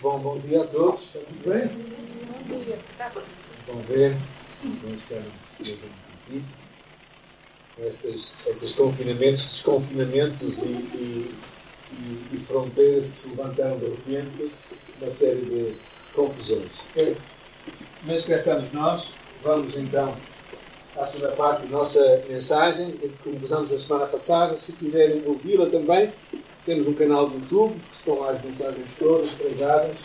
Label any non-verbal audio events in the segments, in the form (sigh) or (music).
Bom, bom dia a todos. Está tudo bem? Bom dia. Bom ver. Bom estar estes, estes confinamentos, desconfinamentos e, e, e, e, fronteiras que se levantaram de repente, uma série de confusões. É. Mas cá estamos nós. Vamos então à segunda parte da nossa mensagem, que começamos a semana passada. Se quiserem ouvi-la também, temos um canal do YouTube, que estão lá as mensagens todas pregadas.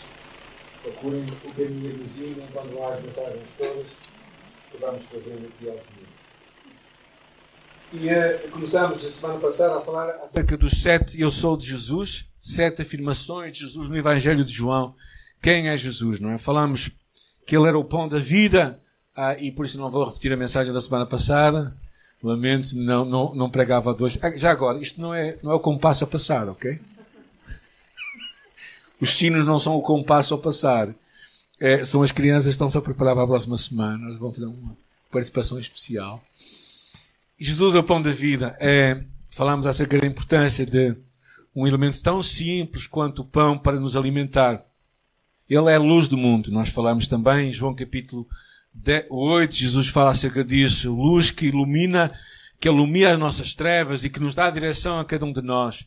Procurem o caminho vizinho enquanto lá as mensagens todas que vamos fazendo aqui aos domingos. E uh, começámos a semana passada a falar acerca dos sete Eu sou de Jesus, sete afirmações de Jesus no Evangelho de João. Quem é Jesus, não é? Falamos que ele era o pão da vida, ah, e por isso não vou repetir a mensagem da semana passada. Lamento, não, não, não pregava dois. Ah, já agora, isto não é, não é o compasso a passar, ok? Os sinos não são o compasso a passar. É, são as crianças que estão-se a preparar para a próxima semana. Elas vão fazer uma participação especial. Jesus é o pão da vida. É, falamos acerca da importância de um elemento tão simples quanto o pão para nos alimentar. Ele é a luz do mundo. Nós falamos também em João capítulo 8, Jesus fala acerca disso. Luz que ilumina, que ilumina as nossas trevas e que nos dá a direção a cada um de nós.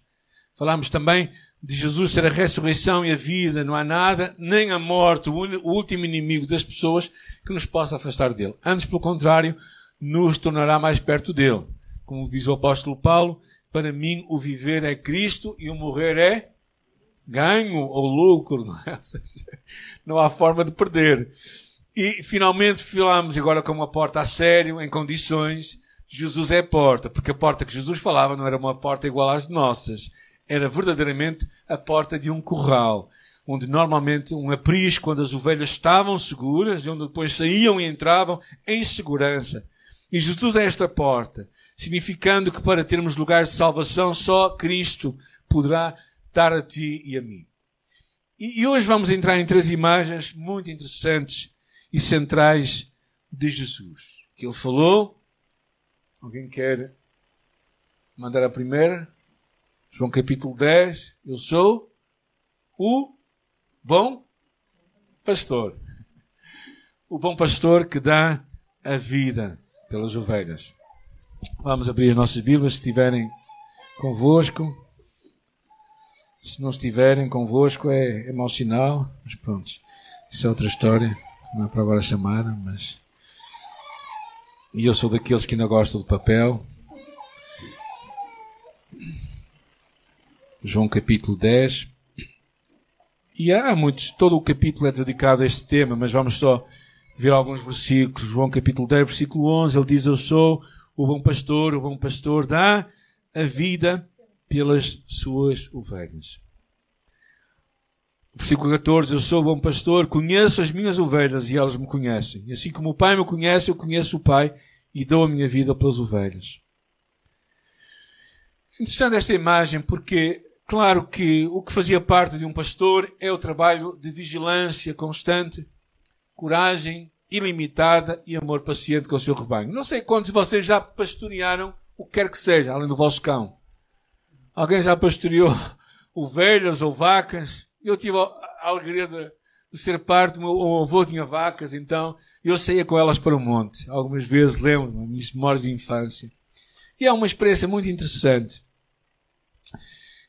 Falamos também de Jesus ser a ressurreição e a vida. Não há nada, nem a morte, o último inimigo das pessoas, que nos possa afastar dele. Antes, pelo contrário, nos tornará mais perto dele. Como diz o apóstolo Paulo, para mim o viver é Cristo e o morrer é ganho ou lucro. Não, (laughs) é? não há forma de perder. E finalmente falamos agora com uma porta a sério, em condições. Jesus é a porta, porque a porta que Jesus falava não era uma porta igual às nossas. Era verdadeiramente a porta de um curral, onde normalmente um aprisco, quando as ovelhas estavam seguras, e onde depois saíam e entravam em segurança. E Jesus é esta porta, significando que para termos lugar de salvação só Cristo poderá dar a ti e a mim. E hoje vamos entrar em três imagens muito interessantes e centrais de Jesus. Que ele falou. Alguém quer mandar a primeira? João capítulo 10. Eu sou o bom pastor. O bom pastor que dá a vida pelas ovelhas. Vamos abrir as nossas Bíblias se estiverem convosco. Se não estiverem convosco é, é mau sinal, mas pronto, isso é outra história não é para agora chamada, mas. E eu sou daqueles que ainda gostam do papel. João capítulo 10. E há muitos, todo o capítulo é dedicado a este tema, mas vamos só ver alguns versículos. João capítulo 10, versículo 11, ele diz: Eu sou o bom pastor, o bom pastor dá a vida pelas suas ovelhas. Versículo 14: Eu sou bom pastor, conheço as minhas ovelhas e elas me conhecem. E assim como o Pai me conhece, eu conheço o Pai e dou a minha vida pelas ovelhas. Interessante esta imagem porque, claro que o que fazia parte de um pastor é o trabalho de vigilância constante, coragem ilimitada e amor paciente com o seu rebanho. Não sei quantos de vocês já pastorearam o que quer que seja, além do vosso cão. Alguém já pastoreou (laughs) ovelhas ou vacas? Eu tive a alegria de, de ser parte, o meu avô tinha vacas, então eu saía com elas para o monte. Algumas vezes lembro-me, minhas memórias de infância. E é uma experiência muito interessante.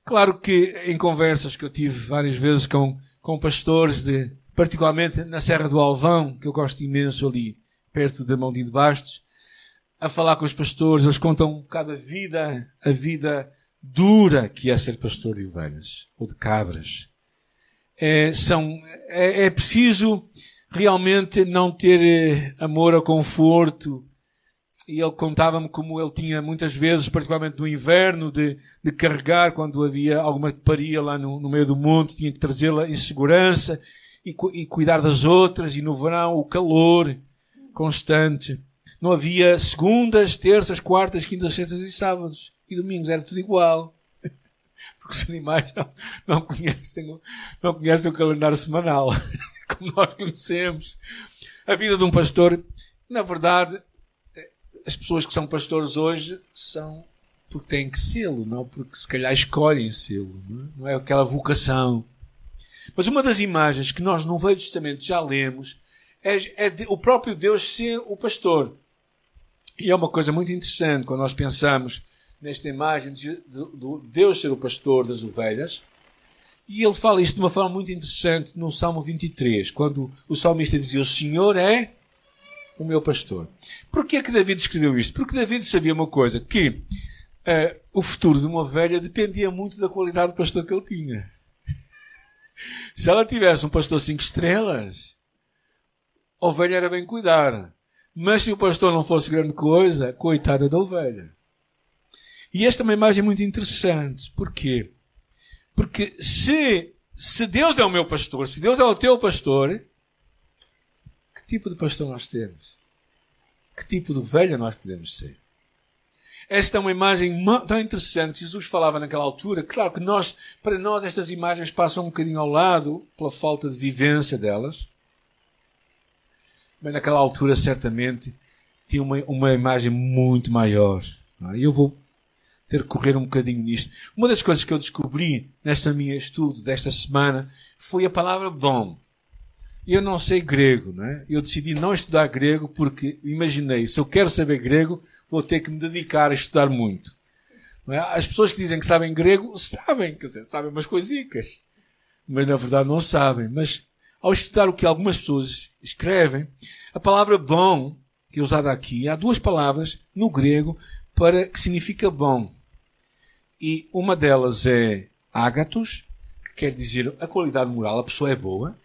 Claro que em conversas que eu tive várias vezes com, com pastores, de, particularmente na Serra do Alvão, que eu gosto imenso ali, perto da Mão de Bastos, a falar com os pastores, eles contam um bocado a vida, a vida dura que é ser pastor de ovelhas, ou de cabras é, são, é, é, preciso realmente não ter eh, amor ao conforto. E ele contava-me como ele tinha muitas vezes, particularmente no inverno, de, de carregar quando havia alguma paria lá no, no meio do monte, tinha que trazê-la em segurança e, e cuidar das outras. E no verão o calor constante. Não havia segundas, terças, quartas, quintas, sextas e sábados. E domingos era tudo igual porque os animais não, não, conhecem, não conhecem o calendário semanal, (laughs) como nós conhecemos. A vida de um pastor, na verdade, as pessoas que são pastores hoje são porque têm que sê-lo, não porque se calhar escolhem sê-lo. Não, é? não é aquela vocação. Mas uma das imagens que nós no Velho Testamento já lemos é, é de, o próprio Deus ser o pastor. E é uma coisa muito interessante quando nós pensamos nesta imagem de, de, de Deus ser o pastor das ovelhas. E ele fala isto de uma forma muito interessante no Salmo 23, quando o salmista dizia: O Senhor é o meu pastor. Porquê é que David escreveu isto? Porque David sabia uma coisa, que uh, o futuro de uma ovelha dependia muito da qualidade do pastor que ele tinha. (laughs) Se ela tivesse um pastor cinco estrelas, a ovelha era bem cuidada. Mas se o pastor não fosse grande coisa, coitada da ovelha. E esta é uma imagem muito interessante. Porquê? Porque se, se Deus é o meu pastor, se Deus é o teu pastor, que tipo de pastor nós temos? Que tipo de ovelha nós podemos ser? Esta é uma imagem tão interessante que Jesus falava naquela altura. Claro que nós, para nós, estas imagens passam um bocadinho ao lado pela falta de vivência delas. Mas naquela altura, certamente, tinha uma, uma imagem muito maior. É? E eu vou ter que correr um bocadinho nisto. Uma das coisas que eu descobri nesta minha estudo desta semana foi a palavra bom. Eu não sei grego, não é? Eu decidi não estudar grego porque imaginei, se eu quero saber grego, vou ter que me dedicar a estudar muito. É? As pessoas que dizem que sabem grego, (laughs) sabem, quer dizer, sabem umas coisicas. Mas na verdade não sabem. Mas ao estudar o que algumas pessoas escrevem, a palavra bom, que é usada aqui, há duas palavras no grego para que significa bom. E uma delas é ágatos, que quer dizer a qualidade moral, a pessoa é boa.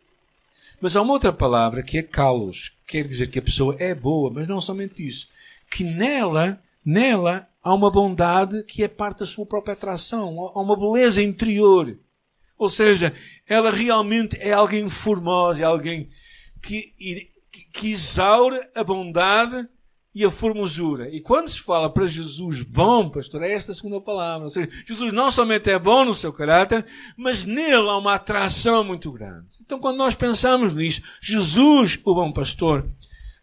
Mas há uma outra palavra que é kalos, que quer dizer que a pessoa é boa, mas não somente isso. Que nela, nela há uma bondade que é parte da sua própria atração, há uma beleza interior. Ou seja, ela realmente é alguém formosa, é alguém que, que, que exaure a bondade e a formosura. E quando se fala para Jesus bom, pastor, é esta a segunda palavra. Ou seja, Jesus não somente é bom no seu caráter, mas nele há uma atração muito grande. Então, quando nós pensamos nisto, Jesus, o bom pastor,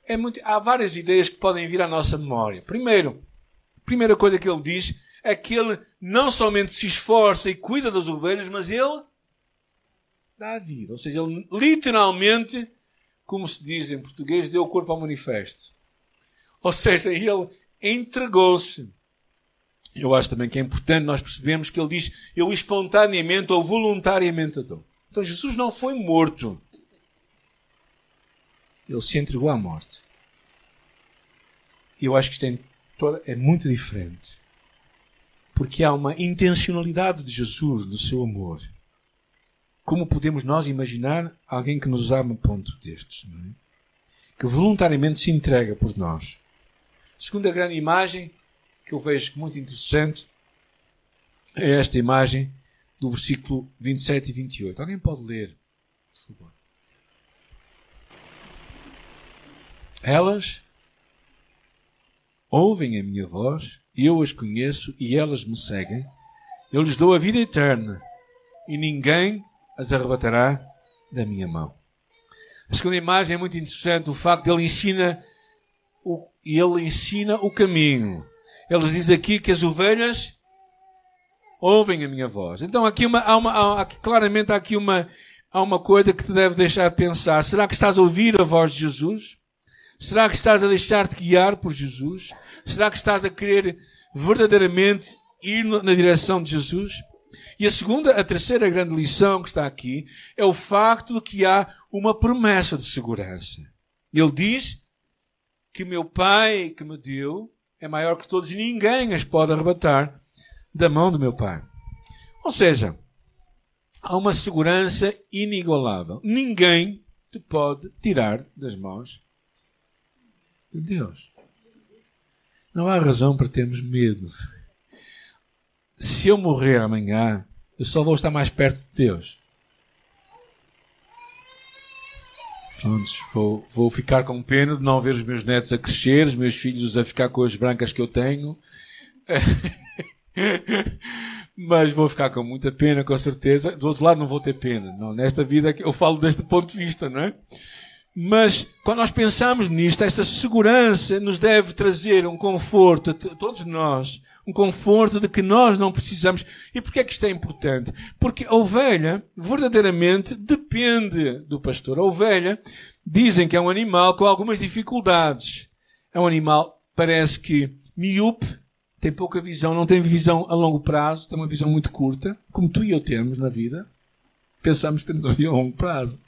é muito, há várias ideias que podem vir à nossa memória. Primeiro, a primeira coisa que ele diz é que ele não somente se esforça e cuida das ovelhas, mas ele dá a vida. Ou seja, ele literalmente, como se diz em português, deu o corpo ao manifesto. Ou seja, ele entregou-se. Eu acho também que é importante nós percebemos que ele diz: Eu espontaneamente ou voluntariamente dou. Então Jesus não foi morto. Ele se entregou à morte. E eu acho que isto é, é muito diferente. Porque há uma intencionalidade de Jesus no seu amor. Como podemos nós imaginar alguém que nos ama a ponto destes? É? Que voluntariamente se entrega por nós. Segunda grande imagem que eu vejo muito interessante é esta imagem do versículo 27 e 28. Alguém pode ler, por favor? Elas ouvem a minha voz, eu as conheço, e elas me seguem. Eu lhes dou a vida eterna, e ninguém as arrebatará da minha mão. A segunda imagem é muito interessante, o facto de ele ensina o, e ele ensina o caminho. Ele diz aqui que as ovelhas ouvem a minha voz. Então aqui uma, há uma, há, claramente há aqui uma, há uma coisa que te deve deixar pensar. Será que estás a ouvir a voz de Jesus? Será que estás a deixar-te guiar por Jesus? Será que estás a querer verdadeiramente ir na direção de Jesus? E a segunda, a terceira grande lição que está aqui é o facto de que há uma promessa de segurança. Ele diz que meu Pai que me deu é maior que todos ninguém as pode arrebatar da mão do meu Pai. Ou seja, há uma segurança inigualável. Ninguém te pode tirar das mãos de Deus. Não há razão para termos medo. Se eu morrer amanhã, eu só vou estar mais perto de Deus. Pronto, vou, vou ficar com pena de não ver os meus netos a crescer, os meus filhos a ficar com as brancas que eu tenho. (laughs) Mas vou ficar com muita pena, com certeza. Do outro lado, não vou ter pena. Não, nesta vida, eu falo deste ponto de vista, não é? Mas quando nós pensamos nisto, esta segurança nos deve trazer um conforto a todos nós, um conforto de que nós não precisamos. E porquê é que isto é importante? Porque a ovelha verdadeiramente depende do pastor. A ovelha dizem que é um animal com algumas dificuldades. É um animal, parece que miúpe, tem pouca visão, não tem visão a longo prazo, tem uma visão muito curta, como tu e eu temos na vida. Pensamos que temos uma visão a longo prazo.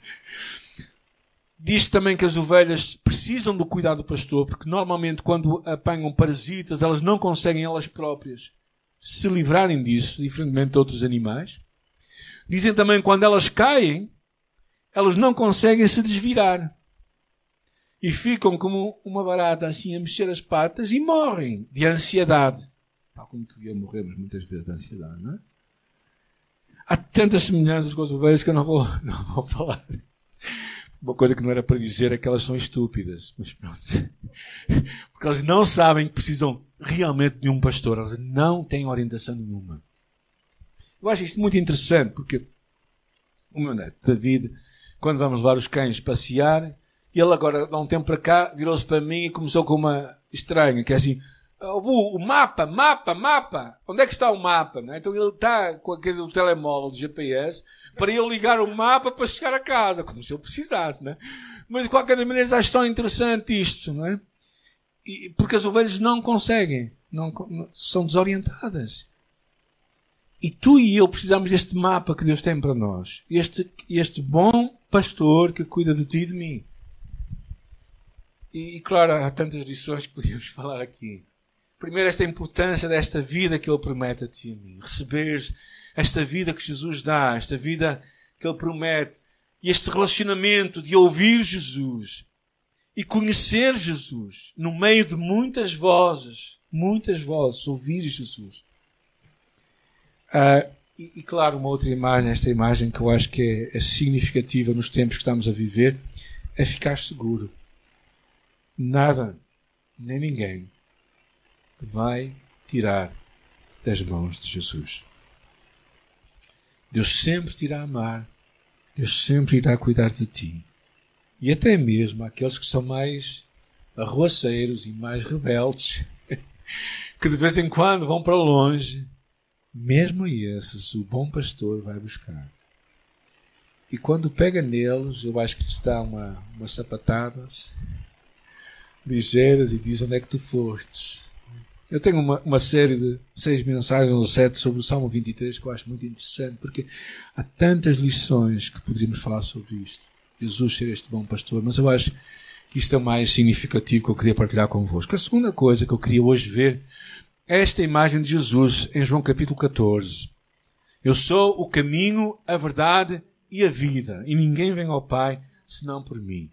Diz também que as ovelhas precisam do cuidado do pastor, porque normalmente quando apanham parasitas, elas não conseguem elas próprias se livrarem disso, diferentemente de outros animais. Dizem também que quando elas caem, elas não conseguem se desvirar. E ficam como uma barata assim a mexer as patas e morrem de ansiedade. Tal como tu e eu morremos muitas vezes de ansiedade, não é? Há tantas semelhanças com as ovelhas que eu não vou, (laughs) não vou falar. Uma coisa que não era para dizer é que elas são estúpidas. Mas pronto. (laughs) Porque elas não sabem que precisam realmente de um pastor. Elas não têm orientação nenhuma. Eu acho isto muito interessante porque o meu neto, David, quando vamos levar os cães passear, ele agora, há um tempo para cá, virou-se para mim e começou com uma estranha, que é assim, o, mapa, mapa, mapa. Onde é que está o mapa? Né? Então ele está com aquele telemóvel de GPS para eu ligar o mapa para chegar a casa, como se eu precisasse. Né? Mas de qualquer maneira acho tão interessante isto, não é? E, porque as ovelhas não conseguem, não, são desorientadas. E tu e eu precisamos deste mapa que Deus tem para nós. Este, este bom pastor que cuida de ti e de mim. E, claro, há tantas lições que podíamos (laughs) falar aqui. Primeiro, esta importância desta vida que Ele promete a ti e a mim. Receberes esta vida que Jesus dá, esta vida que Ele promete, e este relacionamento de ouvir Jesus e conhecer Jesus no meio de muitas vozes, muitas vozes, ouvir Jesus. Uh, e, e, claro, uma outra imagem, esta imagem que eu acho que é, é significativa nos tempos que estamos a viver, é ficar seguro. Nada, nem ninguém vai tirar das mãos de Jesus. Deus sempre te irá amar, Deus sempre irá cuidar de ti. E até mesmo aqueles que são mais arruaceiros e mais rebeldes, (laughs) que de vez em quando vão para longe, mesmo esses o bom pastor vai buscar. E quando pega neles, eu acho que lhes dá uma, umas sapatadas (laughs) ligeiras e diz onde é que tu fostes. Eu tenho uma, uma série de seis mensagens ou sete sobre o Salmo 23 que eu acho muito interessante, porque há tantas lições que poderíamos falar sobre isto. Jesus ser este bom pastor, mas eu acho que isto é o mais significativo que eu queria partilhar convosco. A segunda coisa que eu queria hoje ver é esta imagem de Jesus em João capítulo 14. Eu sou o caminho, a verdade e a vida, e ninguém vem ao Pai senão por mim.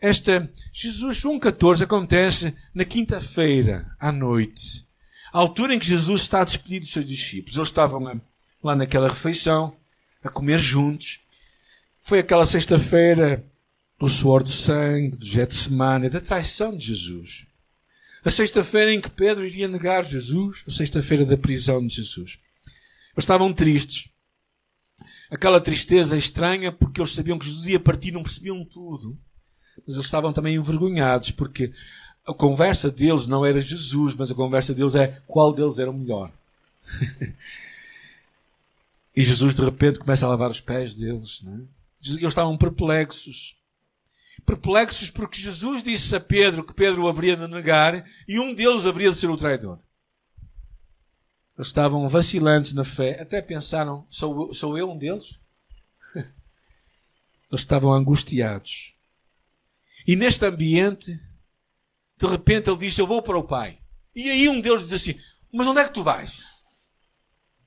Esta Jesus João 14 acontece na quinta-feira à noite, à altura em que Jesus está a despedir dos seus discípulos. Eles estavam lá naquela refeição, a comer juntos. Foi aquela sexta-feira do suor do sangue, do Getsemane, da traição de Jesus. A sexta-feira em que Pedro iria negar Jesus, a sexta-feira da prisão de Jesus. Eles estavam tristes. Aquela tristeza estranha porque eles sabiam que Jesus ia partir, não percebiam tudo mas eles estavam também envergonhados, porque a conversa deles não era Jesus, mas a conversa deles é qual deles era o melhor. (laughs) e Jesus de repente começa a lavar os pés deles. Não é? Eles estavam perplexos. Perplexos porque Jesus disse a Pedro que Pedro o haveria de negar e um deles haveria de ser o traidor. Eles estavam vacilantes na fé, até pensaram: sou, sou eu um deles? (laughs) Eles estavam angustiados. E neste ambiente, de repente ele diz: Eu vou para o Pai. E aí um deles diz assim: Mas onde é que tu vais?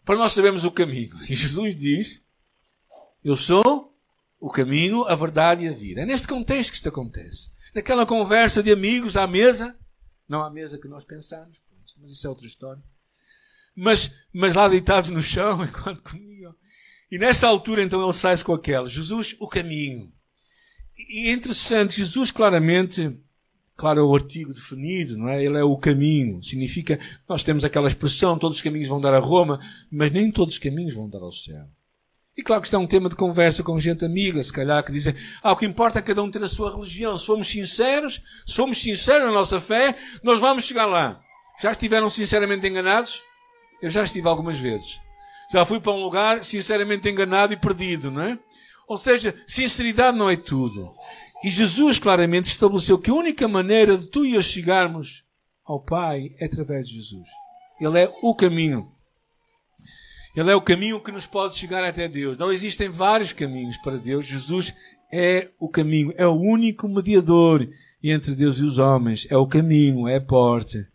Para nós sabermos o caminho. E Jesus diz: Eu sou o caminho, a verdade e a vida. É neste contexto que isto acontece. Naquela conversa de amigos à mesa, não à mesa que nós pensamos, mas isso é outra história. Mas, mas lá deitados no chão (laughs) enquanto comiam. E nessa altura então ele sai-se com aquela: Jesus, o caminho. E é interessante, Jesus claramente, claro, é o artigo definido, não é? Ele é o caminho. Significa, nós temos aquela expressão, todos os caminhos vão dar a Roma, mas nem todos os caminhos vão dar ao céu. E claro que isto é um tema de conversa com gente amiga, se calhar, que dizem, ah, o que importa é cada um ter a sua religião. Se formos sinceros, se formos sinceros na nossa fé, nós vamos chegar lá. Já estiveram sinceramente enganados? Eu já estive algumas vezes. Já fui para um lugar sinceramente enganado e perdido, não é? Ou seja, sinceridade não é tudo. E Jesus claramente estabeleceu que a única maneira de tu e eu chegarmos ao Pai é através de Jesus. Ele é o caminho. Ele é o caminho que nos pode chegar até Deus. Não existem vários caminhos para Deus. Jesus é o caminho, é o único mediador entre Deus e os homens. É o caminho, é a porta.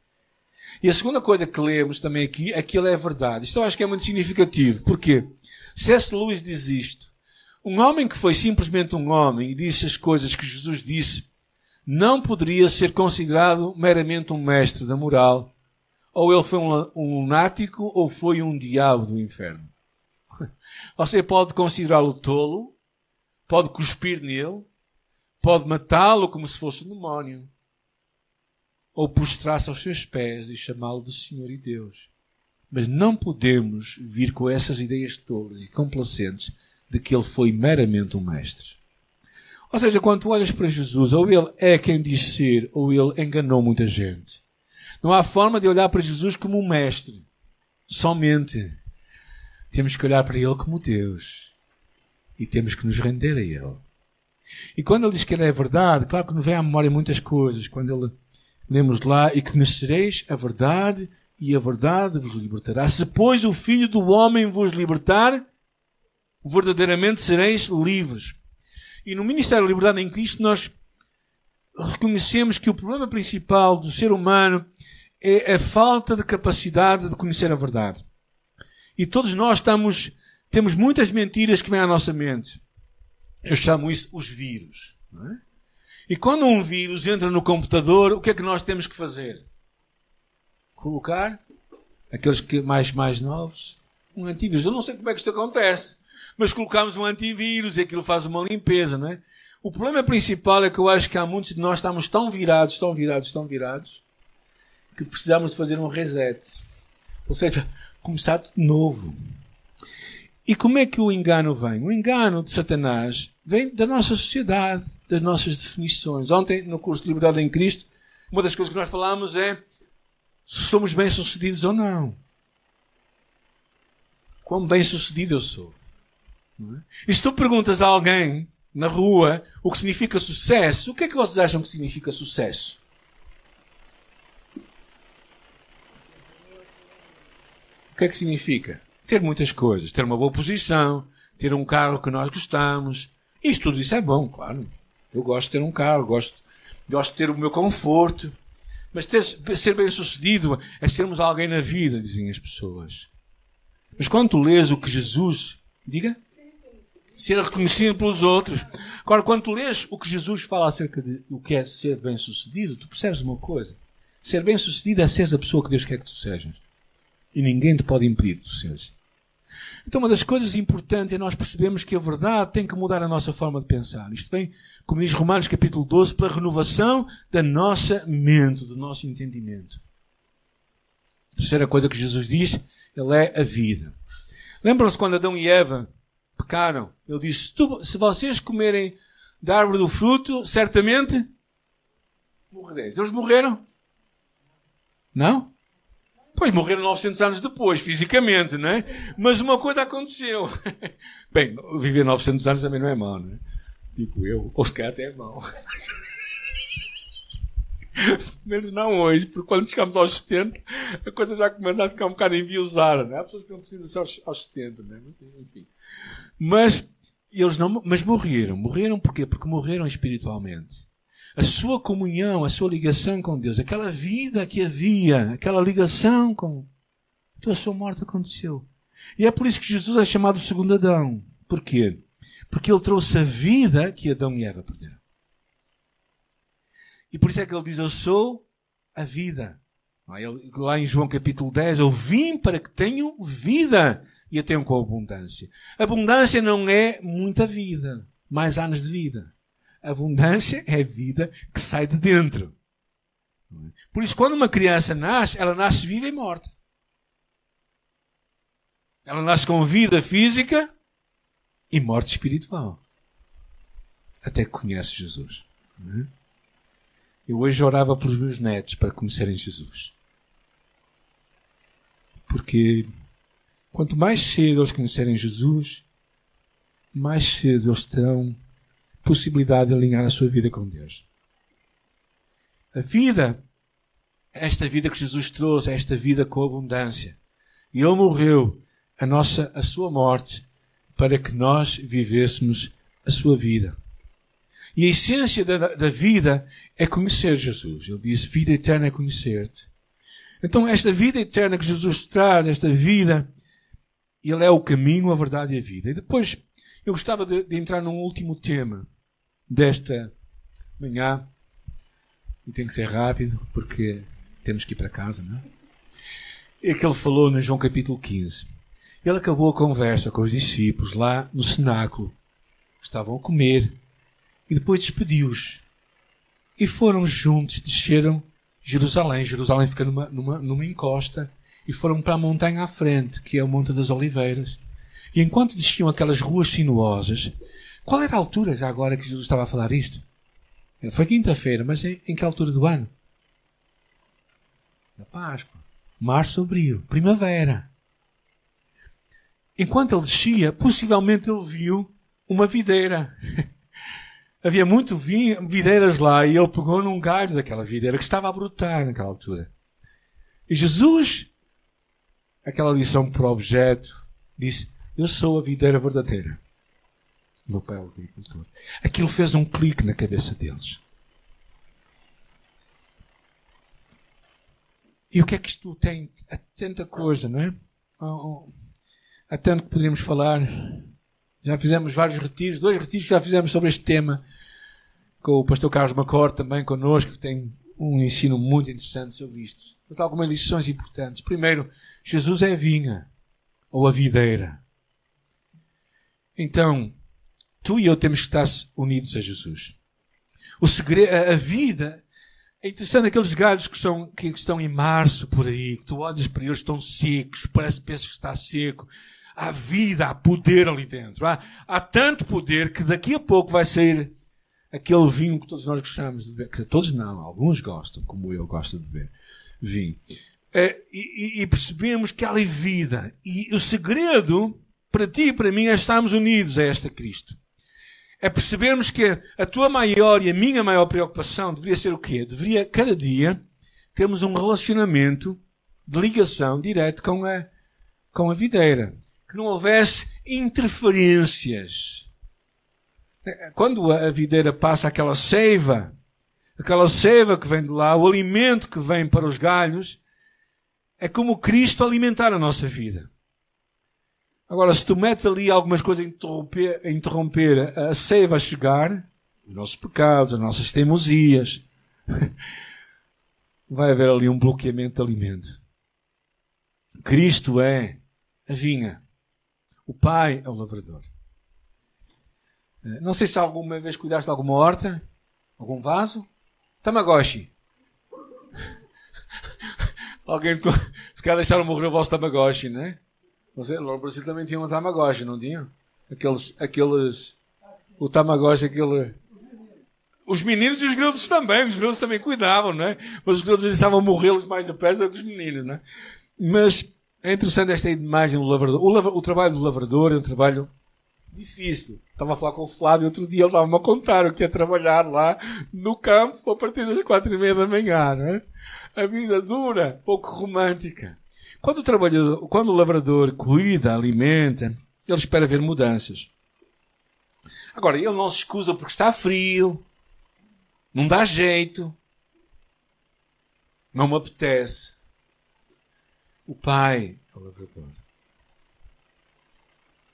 E a segunda coisa que lemos também aqui é que ele é verdade. Isto eu acho que é muito significativo. Porquê? C.S. Lewis diz isto. Um homem que foi simplesmente um homem e disse as coisas que Jesus disse não poderia ser considerado meramente um mestre da moral ou ele foi um, lunático ou foi um diabo do inferno. (laughs) Você pode considerá-lo tolo, pode cuspir nele, pode matá-lo como se fosse um demónio, ou prostrar-se aos seus pés e chamá-lo de Senhor e Deus. Mas não podemos vir com essas ideias tolas e complacentes de que ele foi meramente um mestre. Ou seja, quando tu olhas para Jesus, ou ele é quem diz ser, ou ele enganou muita gente. Não há forma de olhar para Jesus como um mestre. Somente. Temos que olhar para ele como Deus. E temos que nos render a ele. E quando ele diz que ele é verdade, claro que nos vem à memória muitas coisas. Quando ele lemos lá, e conhecereis a verdade, e a verdade vos libertará. Se, pois, o Filho do Homem vos libertar, verdadeiramente sereis livres. E no Ministério da Liberdade em Cristo, nós reconhecemos que o problema principal do ser humano é a falta de capacidade de conhecer a verdade. E todos nós estamos, temos muitas mentiras que vêm à nossa mente. Eu chamo isso os vírus. É? E quando um vírus entra no computador, o que é que nós temos que fazer? Colocar aqueles que mais, mais novos, um antivírus. Eu não sei como é que isto acontece, mas colocamos um antivírus e aquilo faz uma limpeza, não é? O problema principal é que eu acho que há muitos de nós estamos tão virados, tão virados, tão virados, que precisamos de fazer um reset. Ou seja, começar de novo. E como é que o engano vem? O engano de Satanás vem da nossa sociedade, das nossas definições. Ontem, no curso de Liberdade em Cristo, uma das coisas que nós falámos é se somos bem-sucedidos ou não. Quão bem-sucedido eu sou. É? E se tu perguntas a alguém na rua o que significa sucesso, o que é que vocês acham que significa sucesso? O que é que significa? Ter muitas coisas, ter uma boa posição, ter um carro que nós gostamos. Isto tudo isso é bom, claro. Eu gosto de ter um carro, gosto, gosto de ter o meu conforto. Mas ter, ser bem sucedido é sermos alguém na vida, dizem as pessoas. Mas quando tu lês o que Jesus. Diga? Ser reconhecido pelos outros. Agora, quando tu lês o que Jesus fala acerca de o que é ser bem-sucedido, tu percebes uma coisa. Ser bem-sucedido é ser a pessoa que Deus quer que tu sejas. E ninguém te pode impedir de tu seres. Então, uma das coisas importantes é nós percebermos que a verdade tem que mudar a nossa forma de pensar. Isto vem, como diz Romanos capítulo 12, pela renovação da nossa mente, do nosso entendimento. A terceira coisa que Jesus diz, ele é a vida. Lembram-se quando Adão e Eva pecaram. Ele disse: se vocês comerem da árvore do fruto, certamente morrereis. Eles morreram? Não? Pois morreram 900 anos depois, fisicamente, não é? Mas uma coisa aconteceu. (laughs) Bem, viver 900 anos também não é mau, não é? Digo eu, ou se calhar até é mau. (laughs) Menos não hoje, porque quando chegamos aos 70, a coisa já começa a ficar um bocado enviosada, não é? Há pessoas que não precisam ser aos, aos 70, não é? Enfim. Mas eles não, mas morreram. Morreram porquê? Porque morreram espiritualmente. A sua comunhão, a sua ligação com Deus, aquela vida que havia, aquela ligação com. Então a sua morte aconteceu. E é por isso que Jesus é chamado segundo Adão. Porquê? Porque ele trouxe a vida que Adão e Eva perderam. E por isso é que ele diz: Eu sou a vida. Lá em João capítulo 10, eu vim para que tenham vida e a tenham com abundância. Abundância não é muita vida, mais anos de vida. Abundância é vida que sai de dentro. Por isso, quando uma criança nasce, ela nasce viva e morta. Ela nasce com vida física, e morte espiritual. Até que conhece Jesus. É? Eu hoje orava pelos meus netos para conhecerem Jesus. Porque quanto mais cedo eles conhecerem Jesus, mais cedo eles terão possibilidade de alinhar a sua vida com Deus. A vida, esta vida que Jesus trouxe, esta vida com abundância. E Ele morreu a nossa, a sua morte para que nós vivêssemos a sua vida. E a essência da, da vida é conhecer Jesus. Ele disse: vida eterna é conhecer-te. Então, esta vida eterna que Jesus traz, esta vida, Ele é o caminho, a verdade e a vida. E depois, eu gostava de, de entrar num último tema desta manhã. E tem que ser rápido, porque temos que ir para casa, não é? É que ele falou no João capítulo 15. Ele acabou a conversa com os discípulos lá no cenáculo. Estavam a comer. E depois despediu-os. E foram juntos, desceram Jerusalém. Jerusalém fica numa, numa, numa encosta. E foram para a montanha à frente, que é o Monte das Oliveiras. E enquanto desciam aquelas ruas sinuosas, qual era a altura já agora que Jesus estava a falar isto? Foi quinta-feira, mas em, em que altura do ano? Na Páscoa. Março, abril, primavera. Enquanto ele descia, possivelmente ele viu uma videira. (laughs) Havia muito videiras lá e ele pegou num galho daquela videira que estava a brotar naquela altura. E Jesus, aquela lição por objeto, disse: Eu sou a videira verdadeira. Meu pai é o agricultor. Aquilo fez um clique na cabeça deles. E o que é que isto tem? Há tanta coisa, não é? Há tanto que poderíamos falar. Já fizemos vários retiros, dois retiros que já fizemos sobre este tema, com o pastor Carlos Macor também connosco, que tem um ensino muito interessante sobre isto. Mas algumas lições importantes. Primeiro, Jesus é a vinha, ou a videira. Então, tu e eu temos que estar unidos a Jesus. O segredo, a vida, é interessante aqueles galhos que, são, que estão em março por aí, que tu olhas para eles, estão secos, parece que pensas que está seco há vida, há poder ali dentro. Há, há tanto poder que daqui a pouco vai sair aquele vinho que todos nós gostamos de beber. Que todos não, alguns gostam, como eu gosto de beber vinho. É, e, e, percebemos que há ali vida. E o segredo, para ti e para mim, é estarmos unidos a esta Cristo. É percebermos que a tua maior e a minha maior preocupação deveria ser o quê? Deveria, cada dia, termos um relacionamento de ligação direta com a, com a videira que não houvesse interferências. Quando a videira passa aquela seiva, aquela seiva que vem de lá, o alimento que vem para os galhos, é como Cristo alimentar a nossa vida. Agora, se tu metes ali algumas coisas a interromper, a, interromper a seiva a chegar, os nossos pecados, as nossas teimosias, (laughs) vai haver ali um bloqueamento de alimento. Cristo é a vinha. O pai é o lavrador. Eh, não sei se alguma vez cuidaste de alguma horta, algum vaso. Tamagotchi. (laughs) Alguém, se calhar deixaram morrer o vosso Tamagotchi, né? Você, no Brasil também tinha um Tamagotchi, não tinha? Aqueles, aqueles, o Tamagotchi, aquele... Os meninos e os grilos também, os grilos também cuidavam, né? Mas os grilos deixavam morrê-los mais depressa do que os meninos, né? Mas é interessante esta imagem do lavrador. O, o, trabalho do lavrador é um trabalho difícil. Estava a falar com o Flávio outro dia, ele estava-me a contar o que é trabalhar lá no campo a partir das quatro e meia da manhã, não é? A vida dura, pouco romântica. Quando o, trabalhador, quando o lavrador cuida, alimenta, ele espera ver mudanças. Agora, ele não se escusa porque está frio, não dá jeito, não me apetece. O Pai é o lavrador.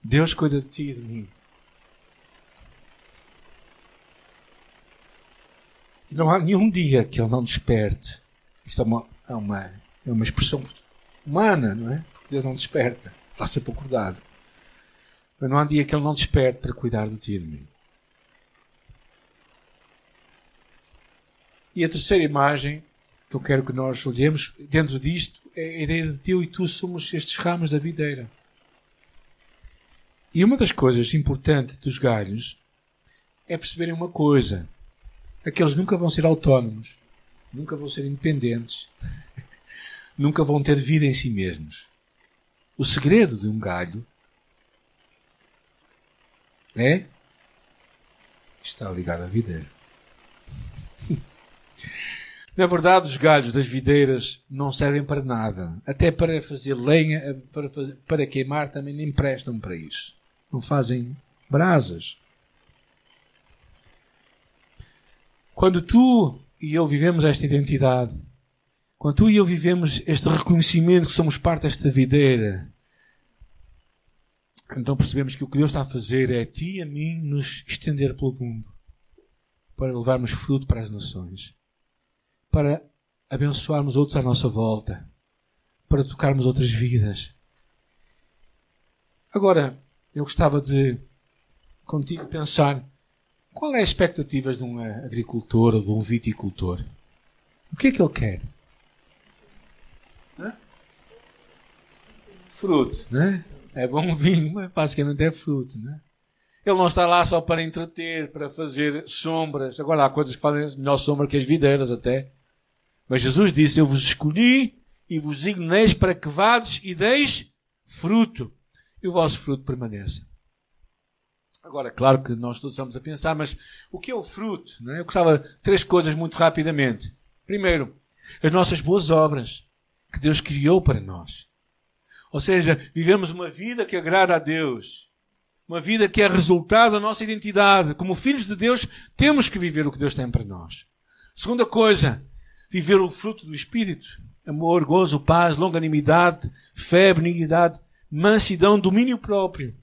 Deus cuida de ti e de mim. E não há nenhum dia que Ele não desperte. Isto é uma, é uma, é uma expressão humana, não é? Porque Deus não desperta. Está sempre acordado. Mas não há dia que Ele não desperte para cuidar de ti e de mim. E a terceira imagem que eu quero que nós olhemos dentro disto é a ideia de eu e tu somos estes ramos da videira. E uma das coisas importantes dos galhos é perceberem uma coisa: aqueles nunca vão ser autónomos, nunca vão ser independentes, (laughs) nunca vão ter vida em si mesmos. O segredo de um galho é estar ligado à videira. Na verdade, os galhos das videiras não servem para nada. Até para fazer lenha, para, fazer, para queimar, também nem prestam para isso. Não fazem brasas. Quando tu e eu vivemos esta identidade, quando tu e eu vivemos este reconhecimento que somos parte desta videira, então percebemos que o que Deus está a fazer é a ti e a mim nos estender pelo mundo para levarmos fruto para as nações, para abençoarmos outros à nossa volta, para tocarmos outras vidas. Agora, eu gostava de contigo pensar qual é as expectativas de um agricultor ou de um viticultor? O que é que ele quer? Hã? Fruto, né? É bom vinho, mas basicamente é fruto, né? Ele não está lá só para entreter, para fazer sombras. Agora há coisas que fazem melhor sombra que as videiras até. Mas Jesus disse: Eu vos escolhi e vos igneis para que vades e deis fruto. E o vosso fruto permaneça. Agora, claro que nós todos estamos a pensar, mas o que é o fruto? É? Eu gostava de três coisas muito rapidamente. Primeiro, as nossas boas obras que Deus criou para nós. Ou seja, vivemos uma vida que agrada a Deus. Uma vida que é resultado da nossa identidade. Como filhos de Deus, temos que viver o que Deus tem para nós. Segunda coisa, viver o fruto do Espírito. Amor, gozo, paz, longanimidade, fé, benignidade, mansidão, domínio próprio.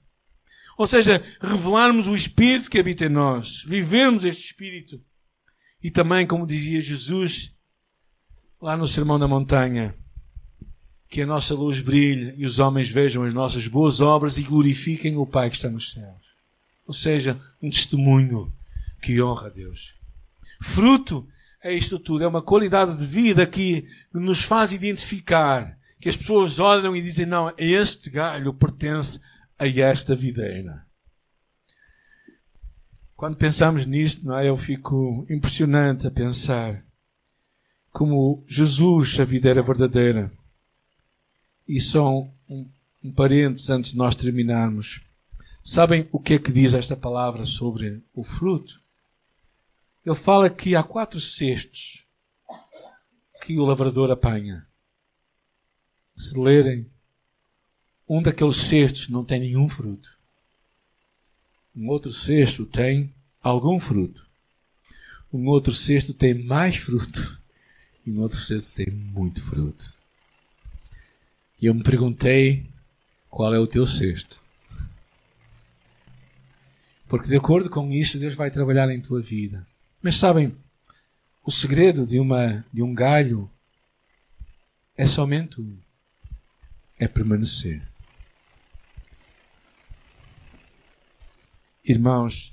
Ou seja, revelarmos o Espírito que habita em nós, vivermos este Espírito. E também, como dizia Jesus lá no Sermão da Montanha, que a nossa luz brilhe e os homens vejam as nossas boas obras e glorifiquem o Pai que está nos céus. Ou seja, um testemunho que honra a Deus. Fruto é isto tudo, é uma qualidade de vida que nos faz identificar, que as pessoas olham e dizem: não, este galho pertence a esta videira. Quando pensamos nisto, não é? eu fico impressionante a pensar como Jesus, a videira verdadeira, e só um, um parênteses antes de nós terminarmos. Sabem o que é que diz esta palavra sobre o fruto? Ele fala que há quatro cestos que o lavrador apanha. Se lerem um daqueles cestos não tem nenhum fruto. Um outro cesto tem algum fruto. Um outro cesto tem mais fruto. E um outro cesto tem muito fruto. E eu me perguntei qual é o teu cesto. Porque de acordo com isso, Deus vai trabalhar em tua vida. Mas sabem, o segredo de, uma, de um galho é somente um: é permanecer. Irmãos,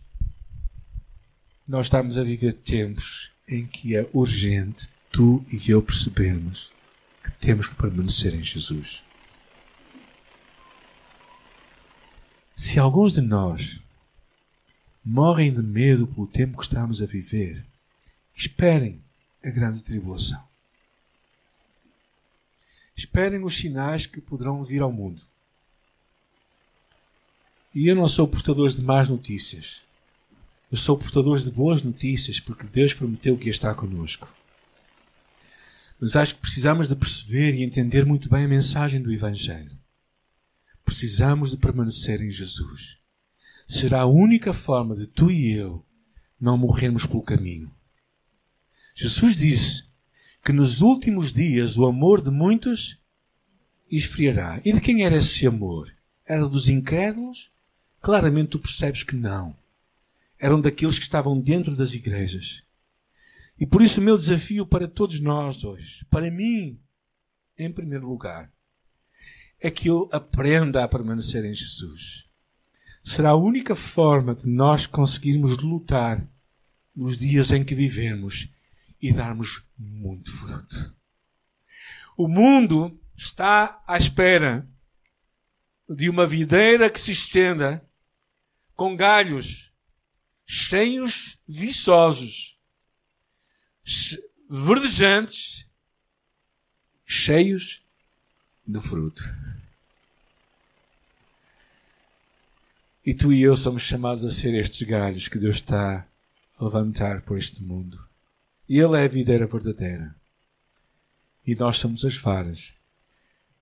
nós estamos a viver tempos em que é urgente tu e eu percebermos que temos que permanecer em Jesus. Se alguns de nós morrem de medo pelo tempo que estamos a viver, esperem a grande tribulação. Esperem os sinais que poderão vir ao mundo. E eu não sou portador de más notícias. Eu sou portador de boas notícias porque Deus prometeu que estar conosco. Mas acho que precisamos de perceber e entender muito bem a mensagem do Evangelho. Precisamos de permanecer em Jesus. Será a única forma de tu e eu não morrermos pelo caminho. Jesus disse que nos últimos dias o amor de muitos esfriará. E de quem era esse amor? Era dos incrédulos claramente tu percebes que não. Eram daqueles que estavam dentro das igrejas. E por isso o meu desafio para todos nós hoje, para mim, em primeiro lugar, é que eu aprenda a permanecer em Jesus. Será a única forma de nós conseguirmos lutar nos dias em que vivemos e darmos muito fruto. O mundo está à espera de uma videira que se estenda com galhos, cheios viçosos, verdejantes, cheios de fruto. E tu e eu somos chamados a ser estes galhos que Deus está a levantar por este mundo. E Ele é a videira verdadeira. E nós somos as varas